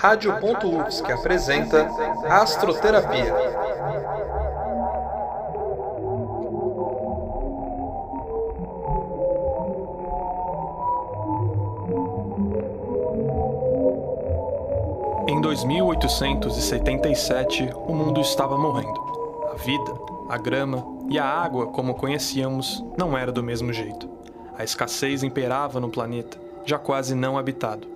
Rádio.UFSC apresenta Astroterapia. Em 2877, o mundo estava morrendo. A vida, a grama e a água, como conhecíamos, não era do mesmo jeito. A escassez imperava no planeta, já quase não habitado.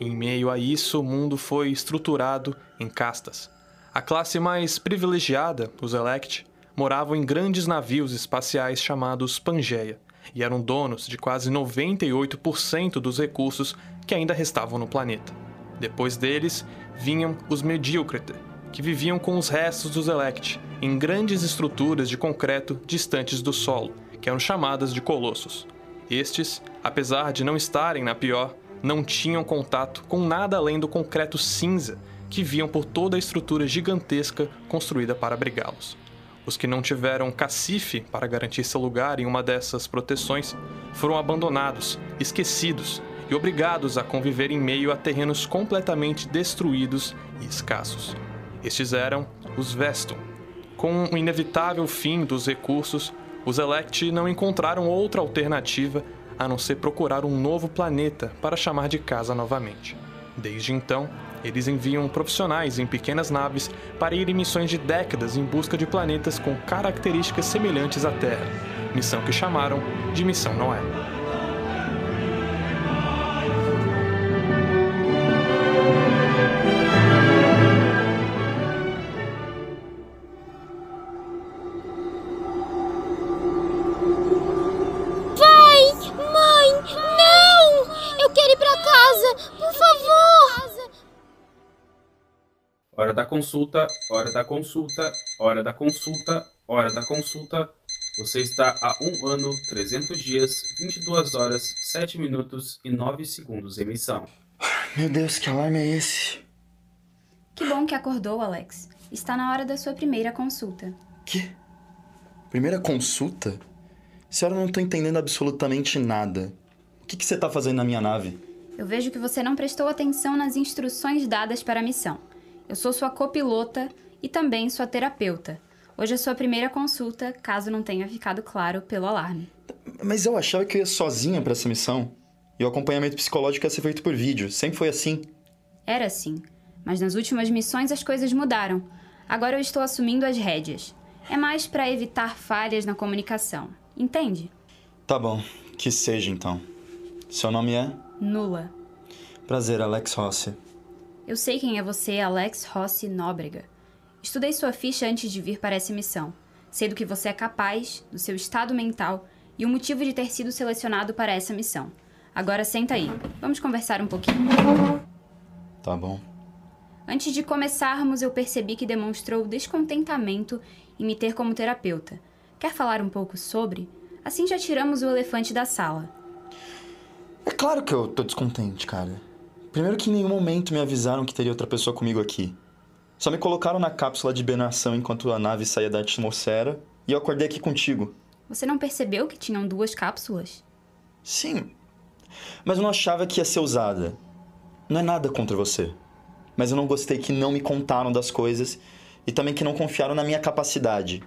Em meio a isso, o mundo foi estruturado em castas. A classe mais privilegiada, os Elect, moravam em grandes navios espaciais chamados Pangeia e eram donos de quase 98% dos recursos que ainda restavam no planeta. Depois deles, vinham os Medíocrete, que viviam com os restos dos Elect em grandes estruturas de concreto distantes do solo, que eram chamadas de colossos. Estes, apesar de não estarem na pior, não tinham contato com nada além do concreto cinza que viam por toda a estrutura gigantesca construída para abrigá-los. Os que não tiveram cacife para garantir seu lugar em uma dessas proteções foram abandonados, esquecidos e obrigados a conviver em meio a terrenos completamente destruídos e escassos. Estes eram os Veston. Com o inevitável fim dos recursos, os Elect não encontraram outra alternativa a não ser procurar um novo planeta para chamar de casa novamente. Desde então, eles enviam profissionais em pequenas naves para ir em missões de décadas em busca de planetas com características semelhantes à Terra, missão que chamaram de Missão Noé. Consulta, hora da consulta, hora da consulta, hora da consulta. Você está há um ano, 300 dias, 22 horas, 7 minutos e 9 segundos em missão. Meu Deus, que alarme é esse? Que bom que acordou, Alex. Está na hora da sua primeira consulta. Que? Primeira consulta? Senhora, eu não tô entendendo absolutamente nada. O que, que você tá fazendo na minha nave? Eu vejo que você não prestou atenção nas instruções dadas para a missão. Eu sou sua copilota e também sua terapeuta. Hoje é sua primeira consulta, caso não tenha ficado claro pelo alarme. Mas eu achava que eu ia sozinha pra essa missão. E o acompanhamento psicológico ia ser feito por vídeo. Sempre foi assim. Era assim, mas nas últimas missões as coisas mudaram. Agora eu estou assumindo as rédeas. É mais para evitar falhas na comunicação. Entende? Tá bom, que seja então. Seu nome é? Nula. Prazer, Alex Rossi. Eu sei quem é você, Alex Rossi Nóbrega. Estudei sua ficha antes de vir para essa missão. Sei do que você é capaz, do seu estado mental e o motivo de ter sido selecionado para essa missão. Agora senta aí. Vamos conversar um pouquinho. Tá bom. Antes de começarmos, eu percebi que demonstrou descontentamento em me ter como terapeuta. Quer falar um pouco sobre? Assim já tiramos o elefante da sala. É claro que eu tô descontente, cara. Primeiro que em nenhum momento me avisaram que teria outra pessoa comigo aqui. Só me colocaram na cápsula de hibernação enquanto a nave saía da atmosfera e eu acordei aqui contigo. Você não percebeu que tinham duas cápsulas? Sim, mas eu não achava que ia ser usada. Não é nada contra você. Mas eu não gostei que não me contaram das coisas e também que não confiaram na minha capacidade.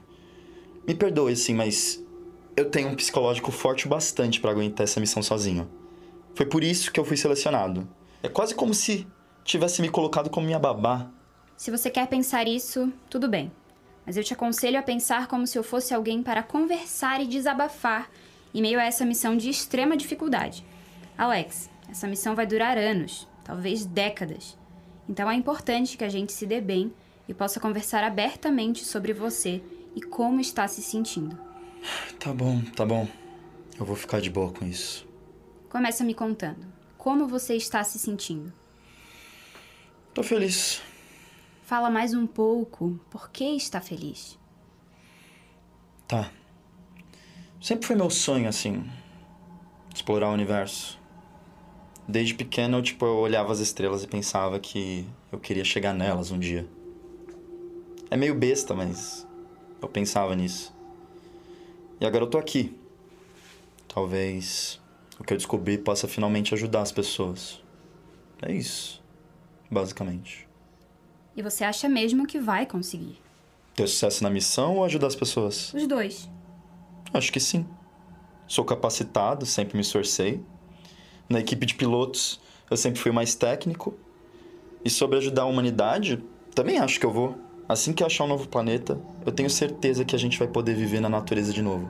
Me perdoe, sim, mas eu tenho um psicológico forte o bastante para aguentar essa missão sozinho. Foi por isso que eu fui selecionado. É quase como se tivesse me colocado como minha babá. Se você quer pensar isso, tudo bem. Mas eu te aconselho a pensar como se eu fosse alguém para conversar e desabafar em meio a essa missão de extrema dificuldade. Alex, essa missão vai durar anos, talvez décadas. Então é importante que a gente se dê bem e possa conversar abertamente sobre você e como está se sentindo. Tá bom, tá bom. Eu vou ficar de boa com isso. Começa me contando. Como você está se sentindo? Tô feliz. Fala mais um pouco. Por que está feliz? Tá. Sempre foi meu sonho, assim, explorar o universo. Desde pequeno, eu, tipo, eu olhava as estrelas e pensava que eu queria chegar nelas um dia. É meio besta, mas eu pensava nisso. E agora eu tô aqui. Talvez o que eu descobri possa finalmente ajudar as pessoas. É isso. basicamente. E você acha mesmo que vai conseguir? Ter sucesso na missão ou ajudar as pessoas? Os dois. Acho que sim. Sou capacitado, sempre me esforcei. Na equipe de pilotos, eu sempre fui mais técnico. E sobre ajudar a humanidade, também acho que eu vou. Assim que achar um novo planeta, eu tenho certeza que a gente vai poder viver na natureza de novo.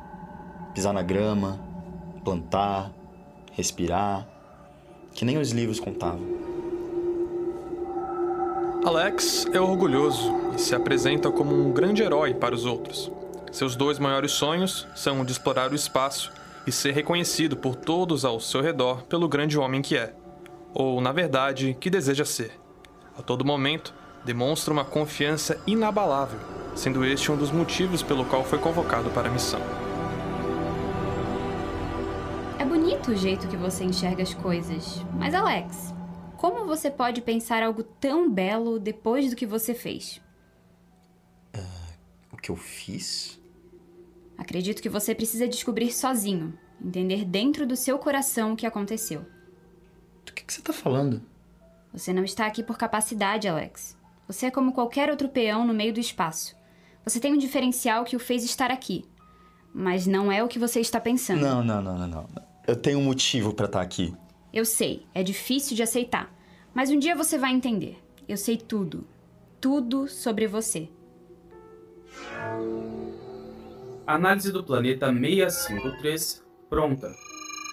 Pisar na grama, plantar, respirar, que nem os livros contavam. Alex é orgulhoso e se apresenta como um grande herói para os outros. Seus dois maiores sonhos são o de explorar o espaço e ser reconhecido por todos ao seu redor pelo grande homem que é, ou, na verdade, que deseja ser. A todo momento, demonstra uma confiança inabalável, sendo este um dos motivos pelo qual foi convocado para a missão. É bonito o jeito que você enxerga as coisas, mas Alex, como você pode pensar algo tão belo depois do que você fez? O que eu fiz? Acredito que você precisa descobrir sozinho, entender dentro do seu coração o que aconteceu. Do que, que você tá falando? Você não está aqui por capacidade, Alex. Você é como qualquer outro peão no meio do espaço. Você tem um diferencial que o fez estar aqui. Mas não é o que você está pensando. Não, não, não, não, não. Eu tenho um motivo pra estar aqui. Eu sei, é difícil de aceitar. Mas um dia você vai entender. Eu sei tudo. Tudo sobre você. Análise do planeta 653 pronta.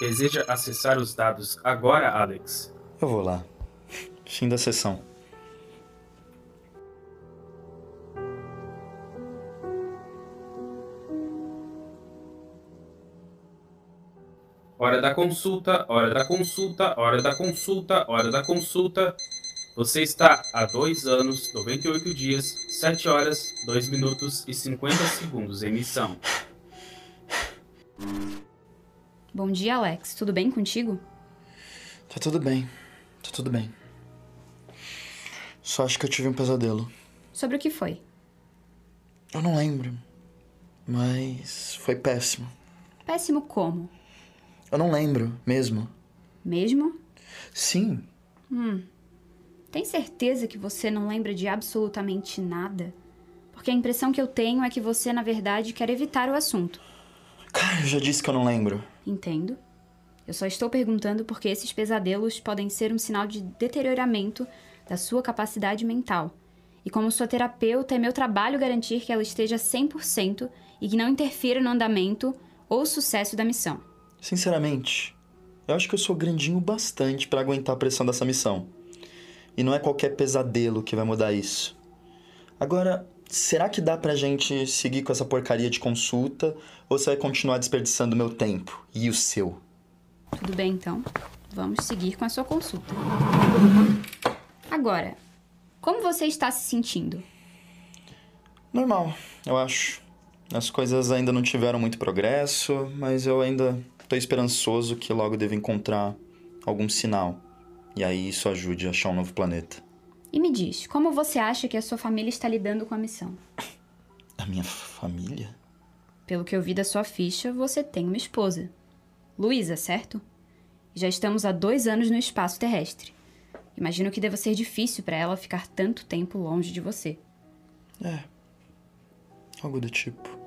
Deseja acessar os dados agora, Alex? Eu vou lá. Fim da sessão. Hora da consulta, hora da consulta, hora da consulta, hora da consulta. Você está há 2 anos, 98 dias, 7 horas, 2 minutos e 50 segundos em missão. Bom dia, Alex. Tudo bem contigo? Tá tudo bem. Tá tudo bem. Só acho que eu tive um pesadelo. Sobre o que foi? Eu não lembro. Mas foi péssimo. Péssimo como? Eu não lembro mesmo. Mesmo? Sim. Tem certeza que você não lembra de absolutamente nada? Porque a impressão que eu tenho é que você, na verdade, quer evitar o assunto. Cara, eu já disse que eu não lembro. Entendo. Eu só estou perguntando porque esses pesadelos podem ser um sinal de deterioramento da sua capacidade mental. E como sua terapeuta, é meu trabalho garantir que ela esteja 100% e que não interfira no andamento ou sucesso da missão. Sinceramente, eu acho que eu sou grandinho bastante pra aguentar a pressão dessa missão. E não é qualquer pesadelo que vai mudar isso. Agora, será que dá pra gente seguir com essa porcaria de consulta ou você vai continuar desperdiçando meu tempo e o seu? Tudo bem, então. Vamos seguir com a sua consulta. Agora, como você está se sentindo? Normal, eu acho. As coisas ainda não tiveram muito progresso, mas eu ainda tô esperançoso que logo devo encontrar algum sinal. E aí isso ajude a achar um novo planeta. E me diz, como você acha que a sua família está lidando com a missão? A minha família? Pelo que eu vi da sua ficha, você tem uma esposa. Luísa, certo? Já estamos há dois anos no espaço terrestre. Imagino que deva ser difícil para ela ficar tanto tempo longe de você. É. Algo do tipo.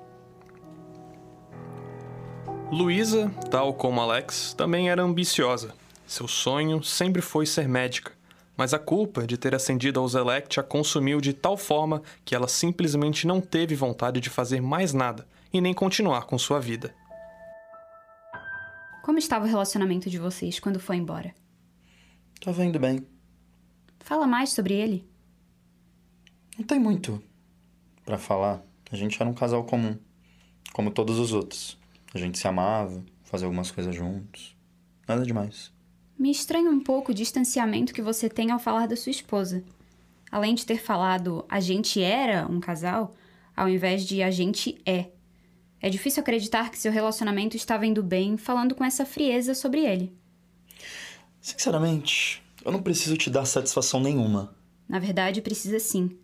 Luísa, tal como Alex, também era ambiciosa. Seu sonho sempre foi ser médica, mas a culpa de ter ascendido aos Elect a consumiu de tal forma que ela simplesmente não teve vontade de fazer mais nada e nem continuar com sua vida. Como estava o relacionamento de vocês quando foi embora? Tava indo bem. Fala mais sobre ele. Não tem muito pra falar. A gente era um casal comum, como todos os outros. A gente se amava, fazia algumas coisas juntos. Nada demais. Me estranha um pouco o distanciamento que você tem ao falar da sua esposa. Além de ter falado a gente era um casal, ao invés de a gente é. É difícil acreditar que seu relacionamento estava indo bem falando com essa frieza sobre ele. Sinceramente, eu não preciso te dar satisfação nenhuma. Na verdade, precisa sim.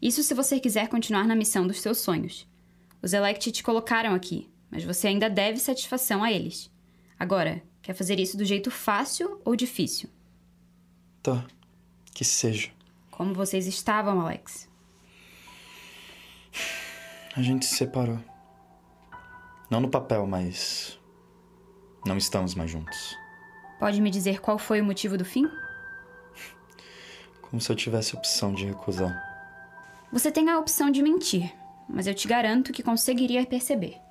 Isso se você quiser continuar na missão dos seus sonhos. Os Elect te colocaram aqui, mas você ainda deve satisfação a eles. Agora, quer fazer isso do jeito fácil ou difícil? Tá. Que seja. Como vocês estavam, Alex? A gente se separou. Não no papel, mas. Não estamos mais juntos. Pode me dizer qual foi o motivo do fim? Como se eu tivesse opção de recusar. Você tem a opção de mentir, mas eu te garanto que conseguiria perceber.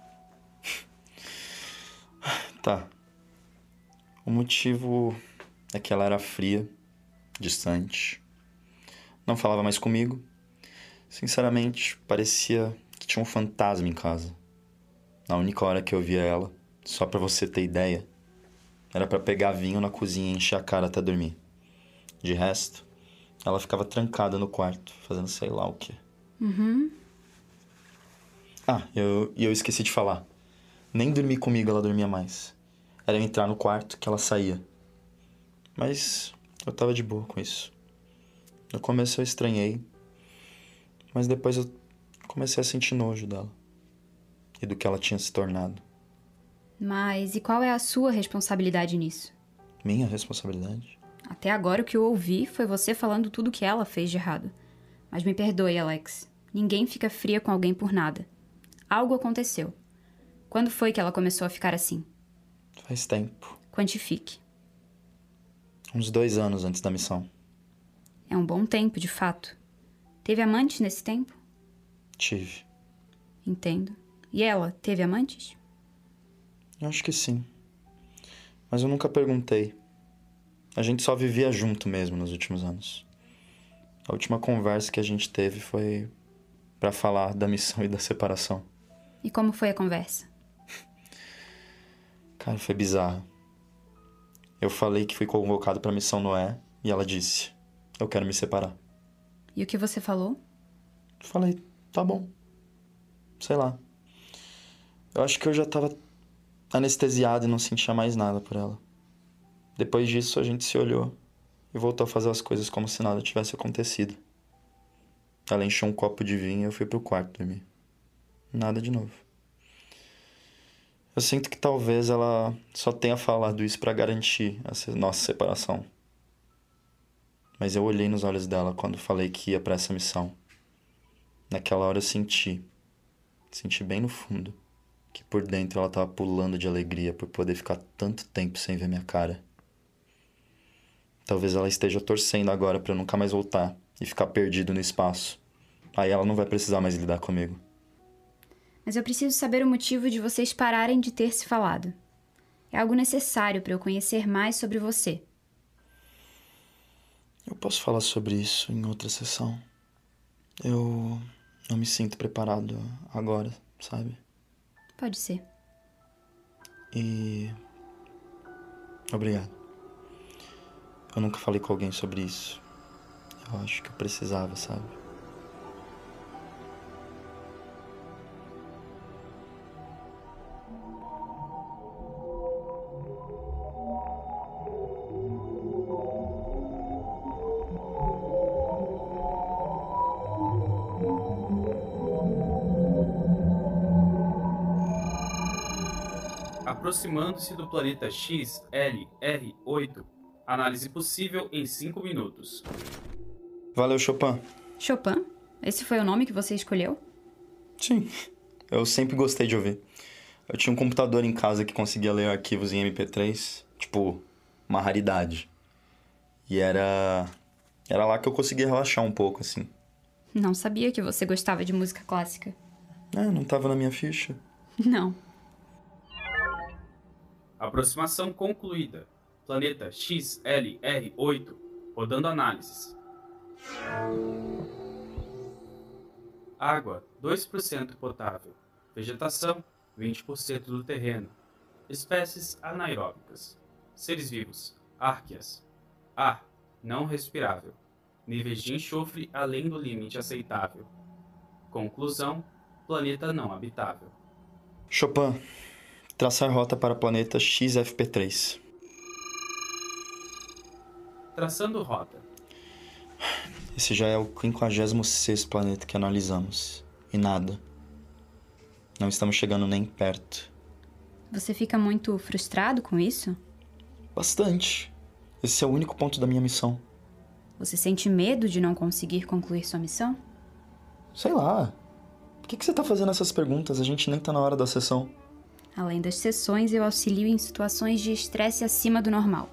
Tá. O motivo é que ela era fria, distante, não falava mais comigo. Sinceramente, parecia que tinha um fantasma em casa. Na única hora que eu via ela, só pra você ter ideia, era para pegar vinho na cozinha e encher a cara até dormir. De resto, ela ficava trancada no quarto, fazendo sei lá o quê. Uhum. Ah, eu, e eu esqueci de falar. Nem dormir comigo ela dormia mais. Era eu entrar no quarto que ela saía. Mas eu tava de boa com isso. No começo eu estranhei, mas depois eu comecei a sentir nojo dela e do que ela tinha se tornado. Mas e qual é a sua responsabilidade nisso? Minha responsabilidade? Até agora o que eu ouvi foi você falando tudo que ela fez de errado. Mas me perdoe, Alex. Ninguém fica fria com alguém por nada. Algo aconteceu. Quando foi que ela começou a ficar assim? Faz tempo. Quantifique. Uns dois anos antes da missão. É um bom tempo, de fato. Teve amantes nesse tempo? Tive. Entendo. E ela, teve amantes? Eu acho que sim. Mas eu nunca perguntei. A gente só vivia junto mesmo nos últimos anos. A última conversa que a gente teve foi para falar da missão e da separação. E como foi a conversa? Cara, foi bizarro. Eu falei que fui convocado para a missão Noé e ela disse: "Eu quero me separar". E o que você falou? Falei: "Tá bom". Sei lá. Eu acho que eu já tava anestesiado e não sentia mais nada por ela. Depois disso, a gente se olhou e voltou a fazer as coisas como se nada tivesse acontecido. Ela encheu um copo de vinho e eu fui pro quarto dormir. Nada de novo. Eu sinto que talvez ela só tenha falado isso para garantir a nossa separação. Mas eu olhei nos olhos dela quando falei que ia para essa missão. Naquela hora eu senti, senti bem no fundo, que por dentro ela tava pulando de alegria por poder ficar tanto tempo sem ver minha cara. Talvez ela esteja torcendo agora para nunca mais voltar e ficar perdido no espaço. Aí ela não vai precisar mais lidar comigo. Mas eu preciso saber o motivo de vocês pararem de ter se falado. É algo necessário para eu conhecer mais sobre você. Eu posso falar sobre isso em outra sessão. Eu não me sinto preparado agora, sabe? Pode ser. E. Obrigado. Eu nunca falei com alguém sobre isso. Eu acho que eu precisava, sabe? Aproximando-se do planeta XLR8. Análise possível em 5 minutos. Valeu, Chopin. Chopin? Esse foi o nome que você escolheu? Sim. Eu sempre gostei de ouvir. Eu tinha um computador em casa que conseguia ler arquivos em MP3, tipo, uma raridade. E era era lá que eu conseguia relaxar um pouco assim. Não sabia que você gostava de música clássica. É, não tava na minha ficha. Não. Aproximação concluída. Planeta XLR8. Rodando análises. Água, 2% potável. Vegetação, 20% do terreno. Espécies anaeróbicas. Seres vivos, árqueas. Ar, não respirável. Níveis de enxofre além do limite aceitável. Conclusão: planeta não habitável. Chopin, traçar rota para planeta XFP3. Traçando rota. Esse já é o 56 planeta que analisamos. E nada. Não estamos chegando nem perto. Você fica muito frustrado com isso? Bastante. Esse é o único ponto da minha missão. Você sente medo de não conseguir concluir sua missão? Sei lá. Por que, que você tá fazendo essas perguntas? A gente nem tá na hora da sessão. Além das sessões, eu auxilio em situações de estresse acima do normal.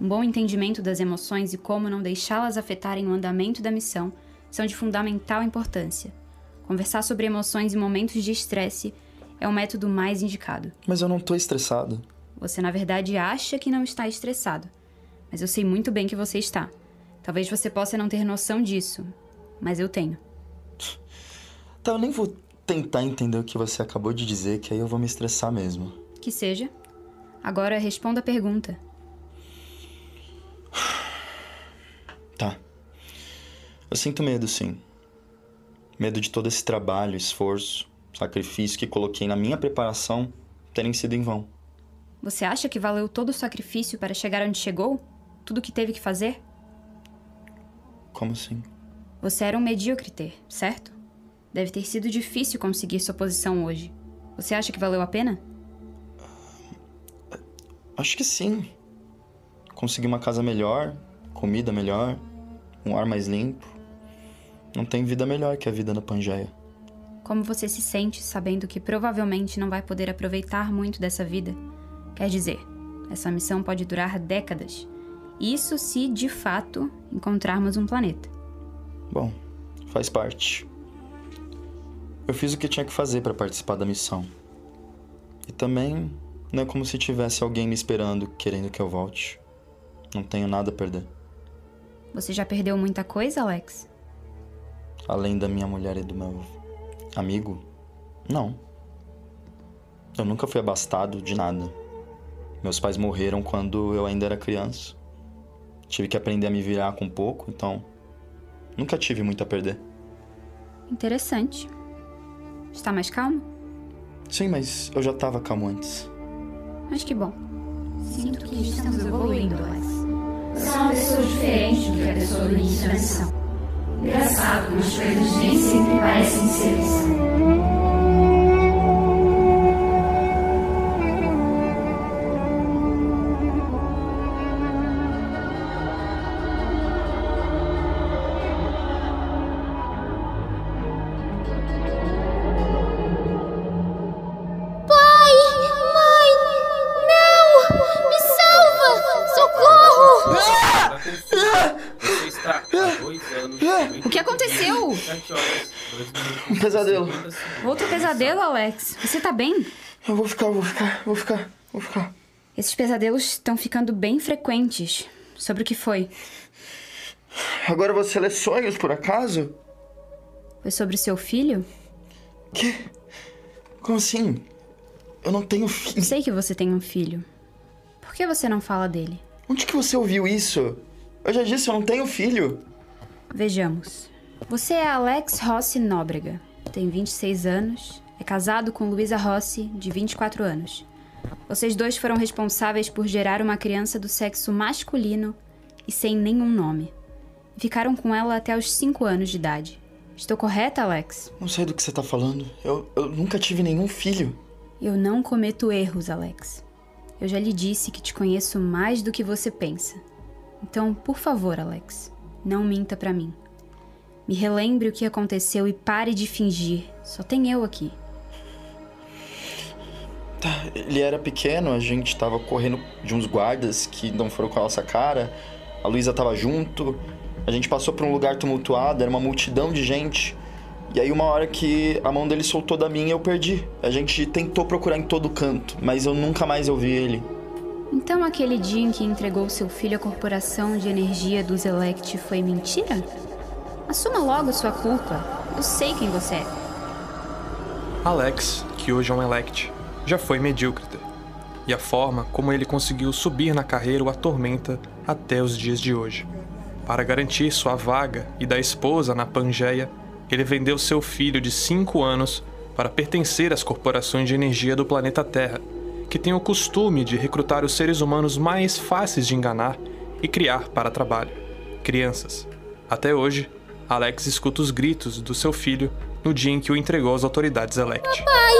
Um bom entendimento das emoções e como não deixá-las afetarem o andamento da missão são de fundamental importância. Conversar sobre emoções em momentos de estresse é o método mais indicado. Mas eu não tô estressado. Você, na verdade, acha que não está estressado, mas eu sei muito bem que você está. Talvez você possa não ter noção disso, mas eu tenho. Tá, eu nem vou tentar entender o que você acabou de dizer, que aí eu vou me estressar mesmo. Que seja. Agora responda a pergunta. Tá. Eu sinto medo, sim. Medo de todo esse trabalho, esforço, sacrifício que coloquei na minha preparação terem sido em vão. Você acha que valeu todo o sacrifício para chegar onde chegou? Tudo o que teve que fazer? Como assim? Você era um medíocre ter, certo? Deve ter sido difícil conseguir sua posição hoje. Você acha que valeu a pena? Acho que sim. Consegui uma casa melhor, comida melhor, um ar mais limpo. Não tem vida melhor que a vida na Pangeia. Como você se sente sabendo que provavelmente não vai poder aproveitar muito dessa vida? Quer dizer, essa missão pode durar décadas. Isso se, de fato, encontrarmos um planeta. Bom, faz parte. Eu fiz o que tinha que fazer para participar da missão. E também não é como se tivesse alguém me esperando, querendo que eu volte. Não tenho nada a perder. Você já perdeu muita coisa, Alex? Além da minha mulher e do meu amigo? Não. Eu nunca fui abastado de nada. Meus pais morreram quando eu ainda era criança. Tive que aprender a me virar com pouco, então nunca tive muito a perder. Interessante. Está mais calmo? Sim, mas eu já estava calmo antes. Mas que bom. Sinto que estamos evoluindo. Você é uma pessoa diferente do que a pessoa do início da missão. Engraçado como as coisas nem sempre parecem ser anos. O que aconteceu? 7 horas, 2 minutos, Um pesadelo. 50 segundos. Outro pesadelo, Alex. Você tá bem? Eu vou ficar, vou ficar, vou ficar, vou ficar. Esses pesadelos estão ficando bem frequentes. Sobre o que foi? Agora você lê sonhos, por acaso? Foi sobre seu filho? Que? Como assim? Eu não tenho filho. Sei que você tem um filho. Por que você não fala dele? Onde que você ouviu isso? Eu já disse, eu não tenho filho. Vejamos. Você é Alex Rossi Nóbrega. Tem 26 anos. É casado com Luísa Rossi, de 24 anos. Vocês dois foram responsáveis por gerar uma criança do sexo masculino e sem nenhum nome. Ficaram com ela até os 5 anos de idade. Estou correta, Alex? Não sei do que você tá falando. Eu, eu nunca tive nenhum filho. Eu não cometo erros, Alex. Eu já lhe disse que te conheço mais do que você pensa. Então, por favor, Alex, não minta pra mim. Me relembre o que aconteceu e pare de fingir. Só tem eu aqui. Tá, ele era pequeno, a gente tava correndo de uns guardas que não foram com a nossa cara. A Luísa tava junto. A gente passou por um lugar tumultuado, era uma multidão de gente. E aí uma hora que a mão dele soltou da minha, eu perdi. A gente tentou procurar em todo canto, mas eu nunca mais ouvi ele. Então, aquele dia em que entregou seu filho à corporação de energia dos Elect foi mentira? Assuma logo sua culpa. Eu sei quem você é. Alex, que hoje é um elect, já foi medíocre. E a forma como ele conseguiu subir na carreira o atormenta até os dias de hoje. Para garantir sua vaga e da esposa na Pangeia, ele vendeu seu filho de 5 anos para pertencer às corporações de energia do planeta Terra, que têm o costume de recrutar os seres humanos mais fáceis de enganar e criar para trabalho crianças. Até hoje, Alex escuta os gritos do seu filho no dia em que o entregou às autoridades Elect. Pai,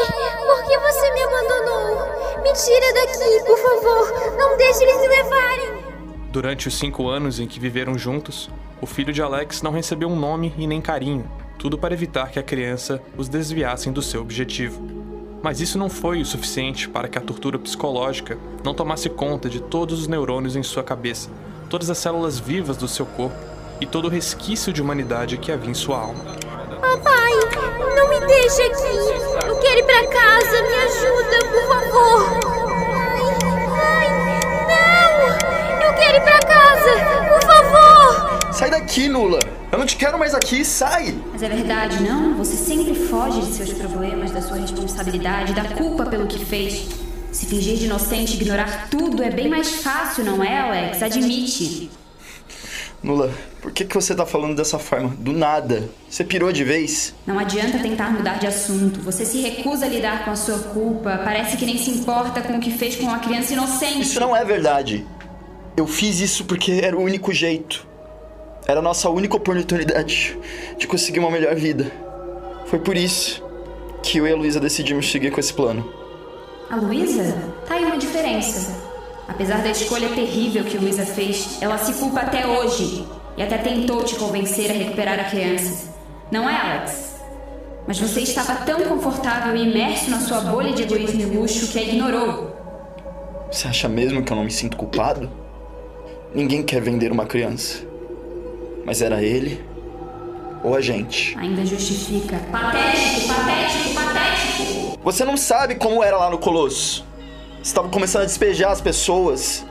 por que você me abandonou? Me tira daqui, por favor. Não deixe eles me levarem. Durante os cinco anos em que viveram juntos, o filho de Alex não recebeu um nome e nem carinho, tudo para evitar que a criança os desviassem do seu objetivo. Mas isso não foi o suficiente para que a tortura psicológica não tomasse conta de todos os neurônios em sua cabeça, todas as células vivas do seu corpo e todo o resquício de humanidade que havia em sua alma. Papai, não me deixe aqui. Eu quero ir pra casa. Me ajuda, por favor. Ai, ai, não! Eu quero ir favor. Sai daqui, Nula! Eu não te quero mais aqui, sai! Mas é verdade, não? Você sempre foge de seus problemas, da sua responsabilidade, da culpa pelo que fez. Se fingir de inocente ignorar tudo é bem mais fácil, não é, Alex? Admite. Nula, por que, que você tá falando dessa forma? Do nada. Você pirou de vez? Não adianta tentar mudar de assunto. Você se recusa a lidar com a sua culpa. Parece que nem se importa com o que fez com uma criança inocente. Isso não é verdade. Eu fiz isso porque era o único jeito. Era a nossa única oportunidade de conseguir uma melhor vida. Foi por isso que eu e a Luísa decidimos seguir com esse plano. A Luísa? Tá aí uma diferença. Apesar da escolha terrível que Luísa fez, ela se culpa até hoje. E até tentou te convencer a recuperar a criança. Não é, Alex? Mas você estava tão confortável e imerso na sua bolha de egoísmo e luxo que a ignorou. Você acha mesmo que eu não me sinto culpado? Ninguém quer vender uma criança. Mas era ele ou a gente. Ainda justifica. Patético, patético, patético! Você não sabe como era lá no Colosso. Estava começando a despejar as pessoas.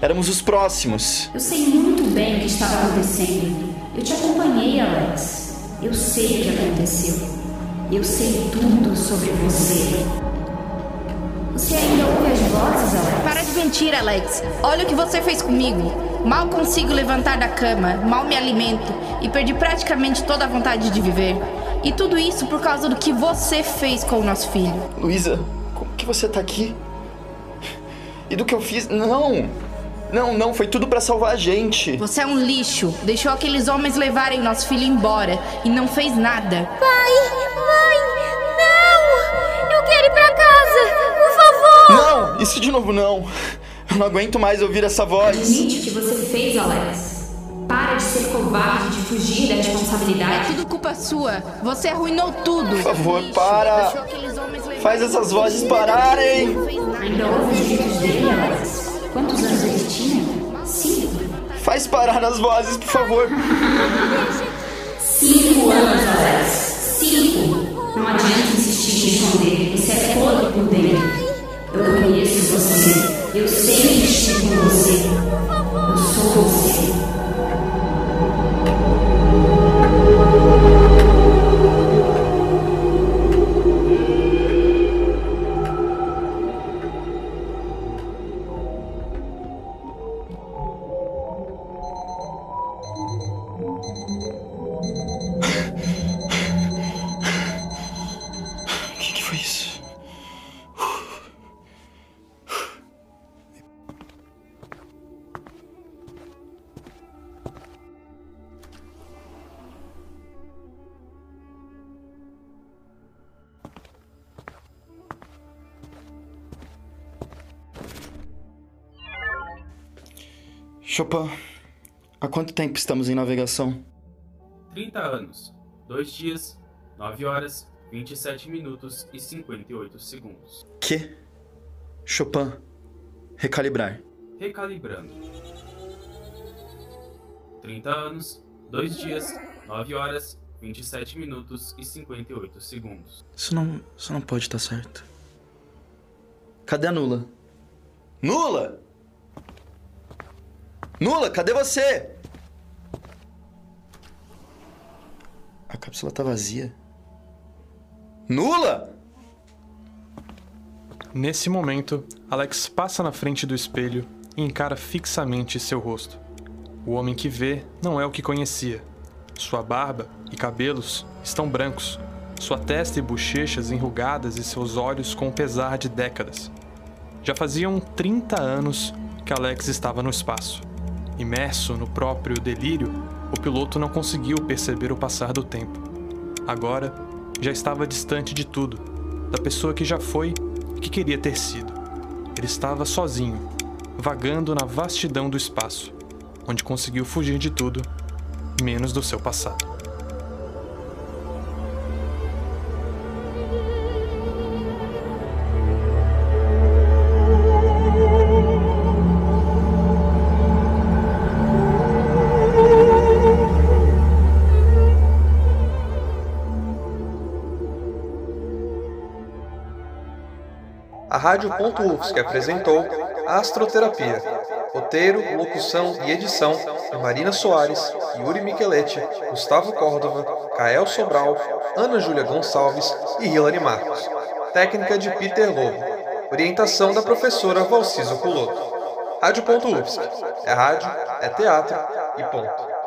Éramos os próximos. Eu sei muito bem o que estava acontecendo. Eu te acompanhei, Alex. Eu sei o que aconteceu. Eu sei tudo sobre você. Você ainda ouve as vozes, Alex? Para de mentir, Alex. Olha o que você fez comigo. Mal consigo levantar da cama, mal me alimento e perdi praticamente toda a vontade de viver. E tudo isso por causa do que você fez com o nosso filho. Luísa, como que você tá aqui? E do que eu fiz? Não! Não, não, foi tudo pra salvar a gente. Você é um lixo. Deixou aqueles homens levarem nosso filho embora e não fez nada. Pai, mãe, não! Eu quero ir pra casa. Por favor. Não! Isso de novo não! Eu não aguento mais ouvir essa voz. Admite o que você fez, Alex. Para de ser covarde, de fugir da responsabilidade. Tudo culpa sua. Você arruinou tudo. Por favor, para! Faz essas vozes pararem! Ainda ouve os gritos dele, Alex? Quantos anos ele tinha? Cinco. Faz parar as vozes, por favor! Cinco anos, Alex. Cinco. Não adianta insistir em esconder. Você é podre por dentro. Eu sempre estive com você. Eu sou você. Chopin, há quanto tempo estamos em navegação? 30 anos, 2 dias, 9 horas, 27 minutos e 58 segundos. Que? Chopin, recalibrar. Recalibrando. 30 anos, 2 dias, 9 horas, 27 minutos e 58 segundos. Isso não, isso não pode estar certo. Cadê a Nula? Nula! Nula, cadê você? A cápsula tá vazia. Nula! Nesse momento, Alex passa na frente do espelho e encara fixamente seu rosto. O homem que vê não é o que conhecia. Sua barba e cabelos estão brancos, sua testa e bochechas enrugadas e seus olhos com o pesar de décadas. Já faziam 30 anos que Alex estava no espaço. Imerso no próprio delírio, o piloto não conseguiu perceber o passar do tempo. Agora, já estava distante de tudo, da pessoa que já foi e que queria ter sido. Ele estava sozinho, vagando na vastidão do espaço, onde conseguiu fugir de tudo, menos do seu passado. A Rádio Ponto UFSC apresentou Astroterapia. Roteiro, locução e edição de Marina Soares, Yuri Micheletti, Gustavo Córdova, Kael Sobral, Ana Júlia Gonçalves e Hilary Marcos. Técnica de Peter Lobo. Orientação da professora Valciso Culoto. Rádio Ponto UFSC. É rádio, é teatro e ponto.